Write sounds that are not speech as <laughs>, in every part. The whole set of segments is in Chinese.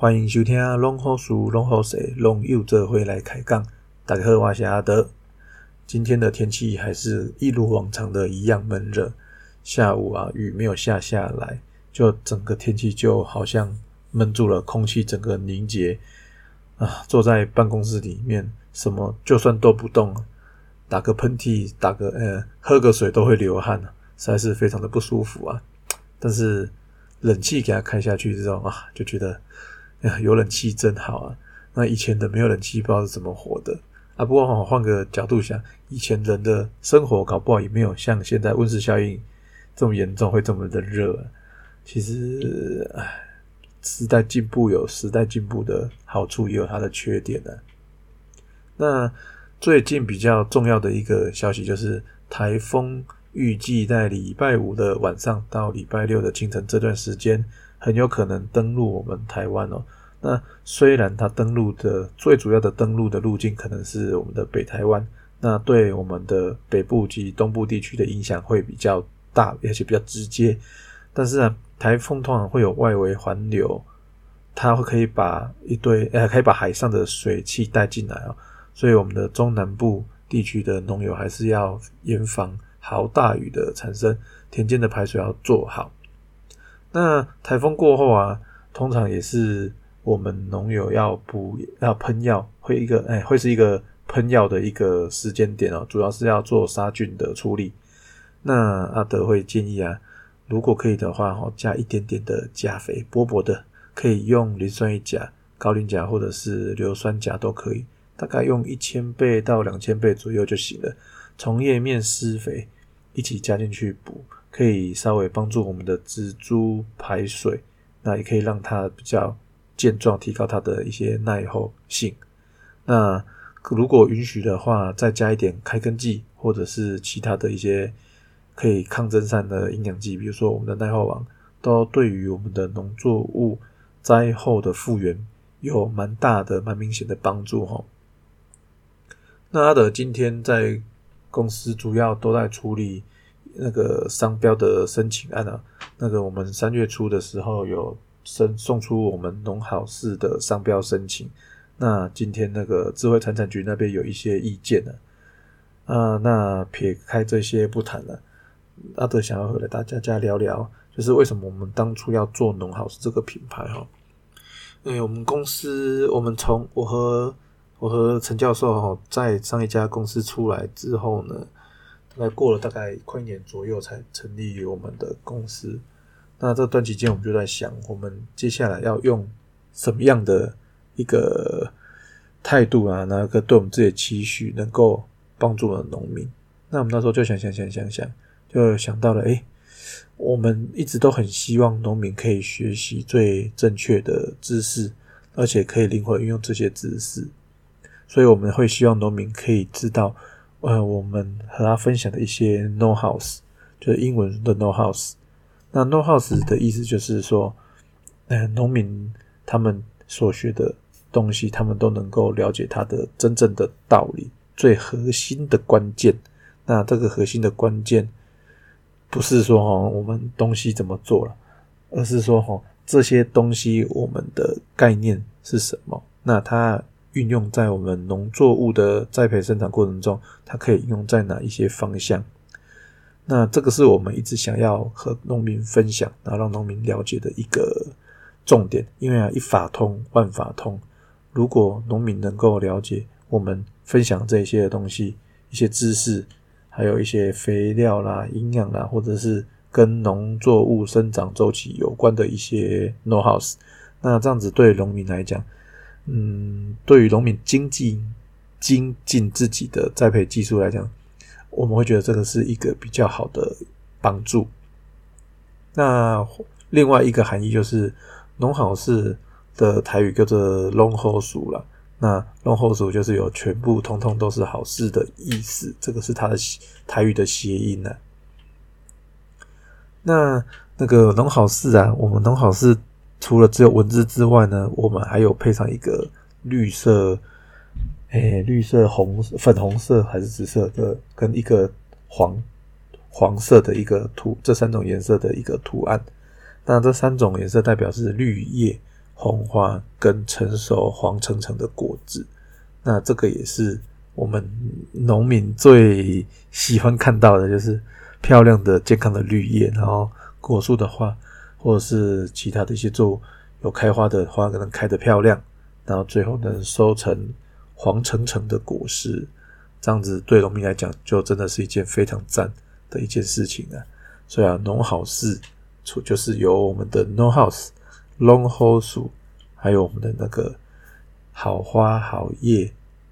欢迎收听《龙好书龙好水龙又这回来开杠》。大家好，我是阿德。今天的天气还是一如往常的一样闷热，下午啊雨没有下下来，就整个天气就好像闷住了，空气整个凝结啊。坐在办公室里面，什么就算都不动，打个喷嚏、打个呃喝个水都会流汗实在是非常的不舒服啊。但是冷气给它开下去之后啊，就觉得。<laughs> 有冷气真好啊！那以前的没有冷气，不知道是怎么活的啊。不过换个角度想，以前人的生活搞不好也没有像现在温室效应这么严重，会这么的热。其实，唉，时代进步有时代进步的好处，也有它的缺点呢。那最近比较重要的一个消息就是，台风预计在礼拜五的晚上到礼拜六的清晨这段时间。很有可能登陆我们台湾哦。那虽然它登陆的最主要的登陆的路径可能是我们的北台湾，那对我们的北部及东部地区的影响会比较大，而且比较直接。但是呢，台风通常会有外围环流，它会可以把一堆 <laughs> 呃，可以把海上的水汽带进来哦。所以我们的中南部地区的农友还是要严防豪大雨的产生，田间的排水要做好。那台风过后啊，通常也是我们农友要补要喷药，会一个哎，会是一个喷药的一个时间点哦，主要是要做杀菌的处理。那阿德会建议啊，如果可以的话，哈，加一点点的钾肥，薄薄的，可以用磷酸一钾、高磷钾或者是硫酸钾都可以，大概用一千倍到两千倍左右就行了，从叶面施肥一起加进去补。可以稍微帮助我们的植株排水，那也可以让它比较健壮，提高它的一些耐候性。那如果允许的话，再加一点开根剂或者是其他的一些可以抗蒸散的营养剂，比如说我们的耐候王，都对于我们的农作物灾后的复原有蛮大的、蛮明显的帮助哈。那阿德今天在公司主要都在处理。那个商标的申请案啊，那个我们三月初的时候有申送出我们农好市的商标申请。那今天那个智慧财产局那边有一些意见呢，啊，那撇开这些不谈了，阿德想要和大家家聊聊，就是为什么我们当初要做农好市这个品牌哈？因为我们公司，我们从我和我和陈教授哈，在上一家公司出来之后呢。大概过了大概快一年左右才成立于我们的公司。那这段期间，我们就在想，我们接下来要用什么样的一个态度啊？那个对我们自己的期许，能够帮助我们农民。那我们那时候就想想想想想，就想到了，哎，我们一直都很希望农民可以学习最正确的知识，而且可以灵活运用这些知识。所以我们会希望农民可以知道。呃，我们和他分享的一些 know house，就是英文的 know house。那 no house 的意思就是说，呃，农民他们所学的东西，他们都能够了解它的真正的道理，最核心的关键。那这个核心的关键，不是说哈我们东西怎么做了，而是说哈这些东西我们的概念是什么？那它。运用在我们农作物的栽培生产过程中，它可以用在哪一些方向？那这个是我们一直想要和农民分享，然后让农民了解的一个重点。因为啊，一法通万法通，如果农民能够了解我们分享这些东西、一些知识，还有一些肥料啦、营养啦，或者是跟农作物生长周期有关的一些 know house，那这样子对农民来讲。嗯，对于农民精进精进自己的栽培技术来讲，我们会觉得这个是一个比较好的帮助。那另外一个含义就是“农好事”的台语叫做“龙好鼠”了。那“龙好鼠”就是有全部通通都是好事的意思，这个是它的台语的谐音呢。那那个“农好事”啊，我们“农好事”。除了只有文字之外呢，我们还有配上一个绿色，诶，绿色、红、粉红色还是紫色的，跟一个黄黄色的一个图，这三种颜色的一个图案。那这三种颜色代表是绿叶、红花跟成熟黄橙橙的果子。那这个也是我们农民最喜欢看到的，就是漂亮的、健康的绿叶，然后果树的话，或者是其他的一些作物有开花的花，可能开得漂亮，然后最后能收成黄澄澄的果实。这样子对农民来讲，就真的是一件非常赞的一件事情啊！所以啊，农好事，出就是由我们的 No House 农 Hole 树，还有我们的那个好花好叶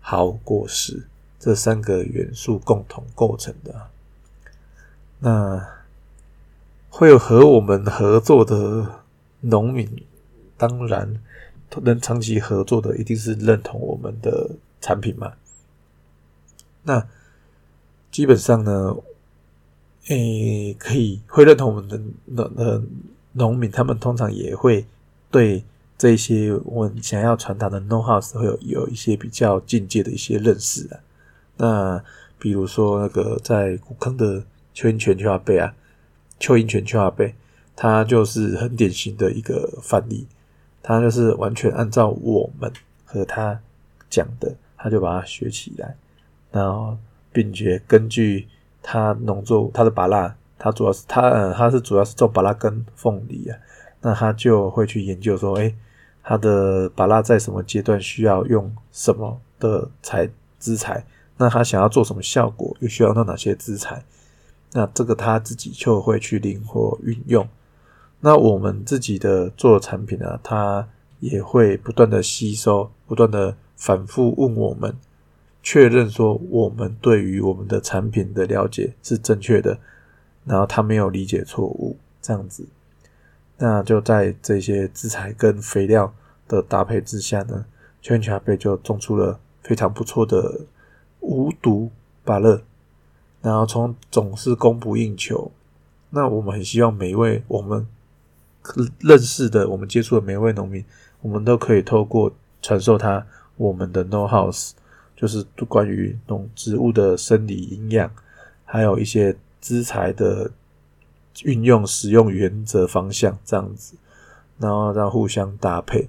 好果实这三个元素共同构成的。那会有和我们合作的农民，当然能长期合作的，一定是认同我们的产品嘛。那基本上呢，诶，可以会认同我们的农的农民，他们通常也会对这些我们想要传达的 know how 会有有一些比较进阶的一些认识啊。那比如说那个在古坑的邱英泉邱阿贝啊，邱英泉邱阿贝，他就是很典型的一个范例，他就是完全按照我们和他讲的，他就把它学起来。然后，并且根据他农作物，他的芭拉，他主要是他，呃，他是主要是种芭拉跟凤梨啊。那他就会去研究说，哎，他的芭拉在什么阶段需要用什么的材资材？那他想要做什么效果，又需要用到哪些资材？那这个他自己就会去灵活运用。那我们自己的做产品呢，他也会不断的吸收，不断的反复问我们。确认说我们对于我们的产品的了解是正确的，然后他没有理解错误，这样子，那就在这些资材跟肥料的搭配之下呢，圈圈贝就种出了非常不错的无毒芭乐，然后从总是供不应求，那我们很希望每一位我们认识的、我们接触的每一位农民，我们都可以透过传授他我们的 know house。就是关于农植物的生理营养，还有一些资材的运用使用原则方向这样子，然后让互相搭配，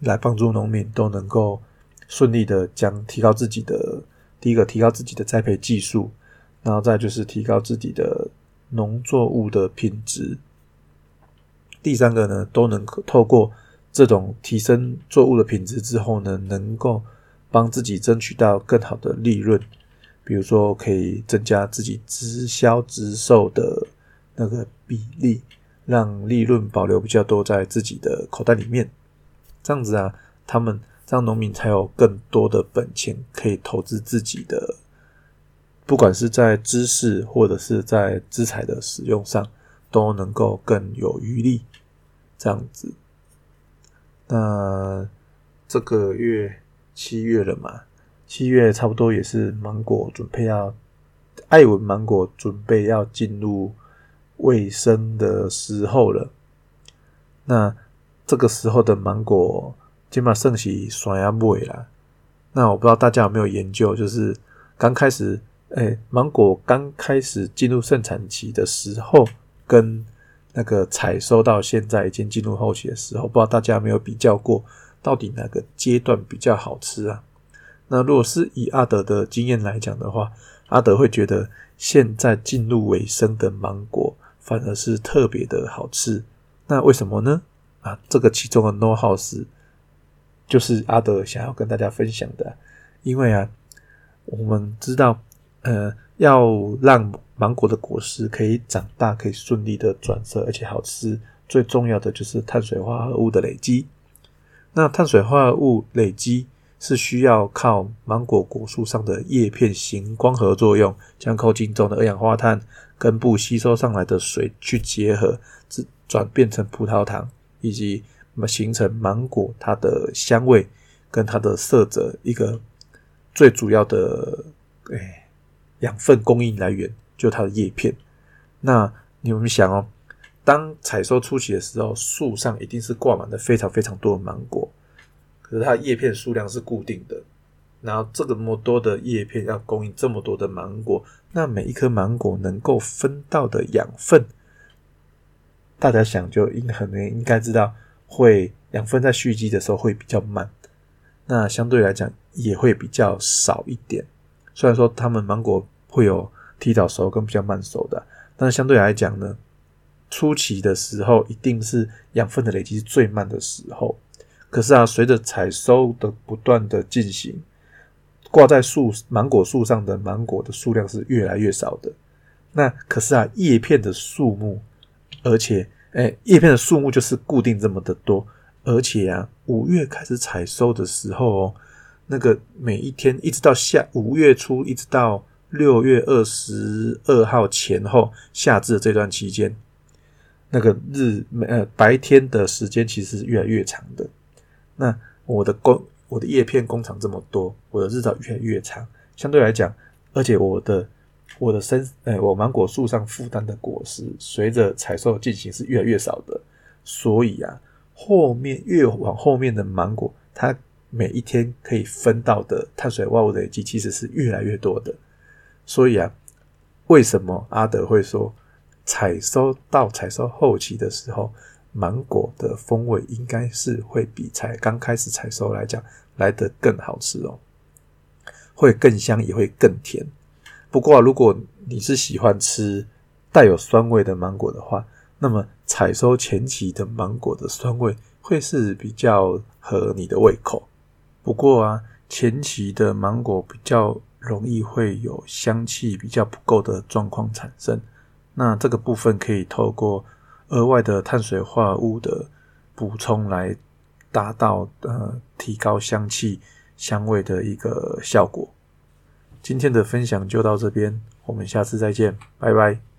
来帮助农民都能够顺利的将提高自己的第一个提高自己的栽培技术，然后再就是提高自己的农作物的品质，第三个呢都能透过这种提升作物的品质之后呢，能够。帮自己争取到更好的利润，比如说可以增加自己直销直售的那个比例，让利润保留比较多在自己的口袋里面。这样子啊，他们这样农民才有更多的本钱可以投资自己的，不管是在知识或者是在资材的使用上，都能够更有余力。这样子，那这个月。七月了嘛，七月差不多也是芒果准备要艾文芒果准备要进入卫生的时候了。那这个时候的芒果起码盛起酸牙味啦。那我不知道大家有没有研究，就是刚开始，哎，芒果刚开始进入盛产期的时候，跟那个采收到现在已经进入后期的时候，不知道大家有没有比较过？到底哪个阶段比较好吃啊？那如果是以阿德的经验来讲的话，阿德会觉得现在进入尾声的芒果反而是特别的好吃。那为什么呢？啊，这个其中的 no house 就是阿德想要跟大家分享的。因为啊，我们知道，呃，要让芒果的果实可以长大，可以顺利的转色，而且好吃，最重要的就是碳水化合物的累积。那碳水化合物累积是需要靠芒果果树上的叶片行光合作用，将空气中的二氧化碳、根部吸收上来的水去结合，转转变成葡萄糖，以及形成芒果它的香味跟它的色泽一个最主要的诶养分供应来源，就它的叶片。那你们想哦。当采收初期的时候，树上一定是挂满了非常非常多的芒果，可是它叶片数量是固定的。然后这个么多的叶片要供应这么多的芒果，那每一颗芒果能够分到的养分，大家想就应很应该知道，会养分在蓄积的时候会比较慢，那相对来讲也会比较少一点。虽然说他们芒果会有提早熟跟比较慢熟的，但是相对来讲呢，初期的时候一定是养分的累积最慢的时候。可是啊，随着采收的不断的进行，挂在树芒果树上的芒果的数量是越来越少的。那可是啊，叶片的数目，而且哎，叶片的数目就是固定这么的多。而且啊，五月开始采收的时候哦，那个每一天一直到下五月初，一直到六月二十二号前后夏至这段期间，那个日呃白天的时间其实是越来越长的。那我的工，我的叶片工厂这么多，我的日照越来越长，相对来讲，而且我的我的身，呃，我芒果树上负担的果实，随着采收进行是越来越少的，所以啊，后面越往后面的芒果，它每一天可以分到的碳水化合物累积其实是越来越多的，所以啊，为什么阿德会说，采收到采收后期的时候？芒果的风味应该是会比才刚开始采收来讲来得更好吃哦，会更香也会更甜。不过如果你是喜欢吃带有酸味的芒果的话，那么采收前期的芒果的酸味会是比较合你的胃口。不过啊，前期的芒果比较容易会有香气比较不够的状况产生，那这个部分可以透过。额外的碳水化合物的补充，来达到呃提高香气、香味的一个效果。今天的分享就到这边，我们下次再见，拜拜。